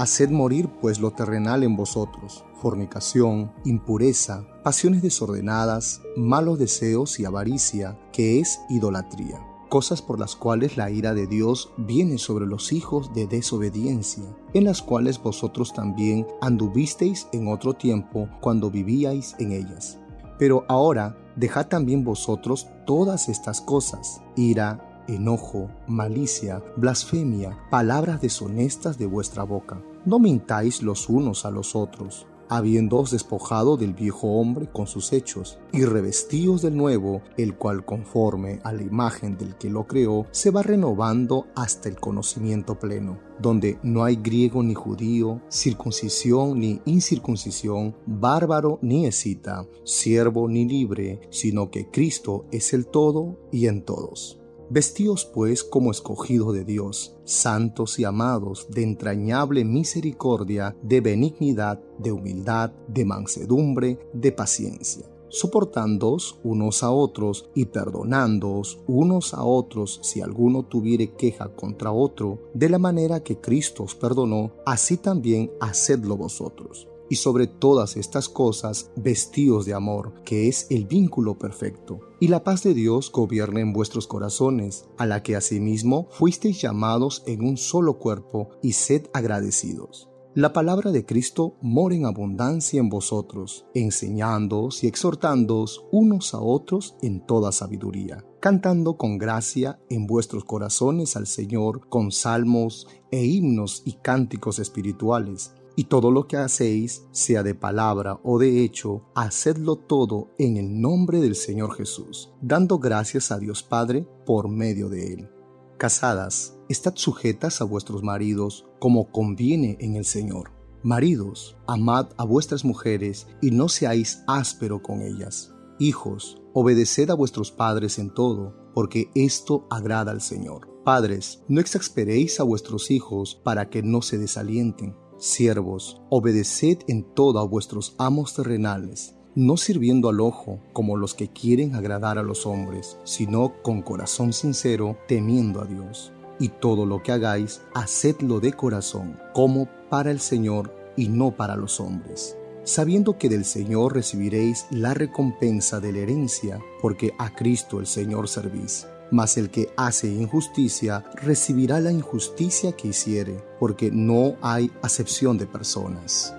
Haced morir pues lo terrenal en vosotros, fornicación, impureza, pasiones desordenadas, malos deseos y avaricia, que es idolatría, cosas por las cuales la ira de Dios viene sobre los hijos de desobediencia, en las cuales vosotros también anduvisteis en otro tiempo cuando vivíais en ellas. Pero ahora dejad también vosotros todas estas cosas, ira, enojo, malicia, blasfemia, palabras deshonestas de vuestra boca. No mintáis los unos a los otros, habiéndoos despojado del viejo hombre con sus hechos, y revestíos del nuevo, el cual conforme a la imagen del que lo creó, se va renovando hasta el conocimiento pleno, donde no hay griego ni judío, circuncisión ni incircuncisión, bárbaro ni escita, siervo ni libre, sino que Cristo es el todo y en todos. Vestíos pues como escogidos de Dios, santos y amados, de entrañable misericordia, de benignidad, de humildad, de mansedumbre, de paciencia, soportándoos unos a otros y perdonándoos unos a otros si alguno tuviere queja contra otro, de la manera que Cristo os perdonó, así también hacedlo vosotros y sobre todas estas cosas vestíos de amor, que es el vínculo perfecto. Y la paz de Dios gobierne en vuestros corazones, a la que asimismo fuisteis llamados en un solo cuerpo, y sed agradecidos. La palabra de Cristo mora en abundancia en vosotros, enseñándoos y exhortándoos unos a otros en toda sabiduría, cantando con gracia en vuestros corazones al Señor con salmos e himnos y cánticos espirituales y todo lo que hacéis, sea de palabra o de hecho, hacedlo todo en el nombre del Señor Jesús, dando gracias a Dios Padre por medio de Él. Casadas, estad sujetas a vuestros maridos como conviene en el Señor. Maridos, amad a vuestras mujeres y no seáis áspero con ellas. Hijos, obedeced a vuestros padres en todo, porque esto agrada al Señor. Padres, no exasperéis a vuestros hijos para que no se desalienten Siervos, obedeced en todo a vuestros amos terrenales, no sirviendo al ojo como los que quieren agradar a los hombres, sino con corazón sincero, temiendo a Dios. Y todo lo que hagáis, hacedlo de corazón, como para el Señor y no para los hombres, sabiendo que del Señor recibiréis la recompensa de la herencia, porque a Cristo el Señor servís mas el que hace injusticia recibirá la injusticia que hiciere, porque no hay acepción de personas.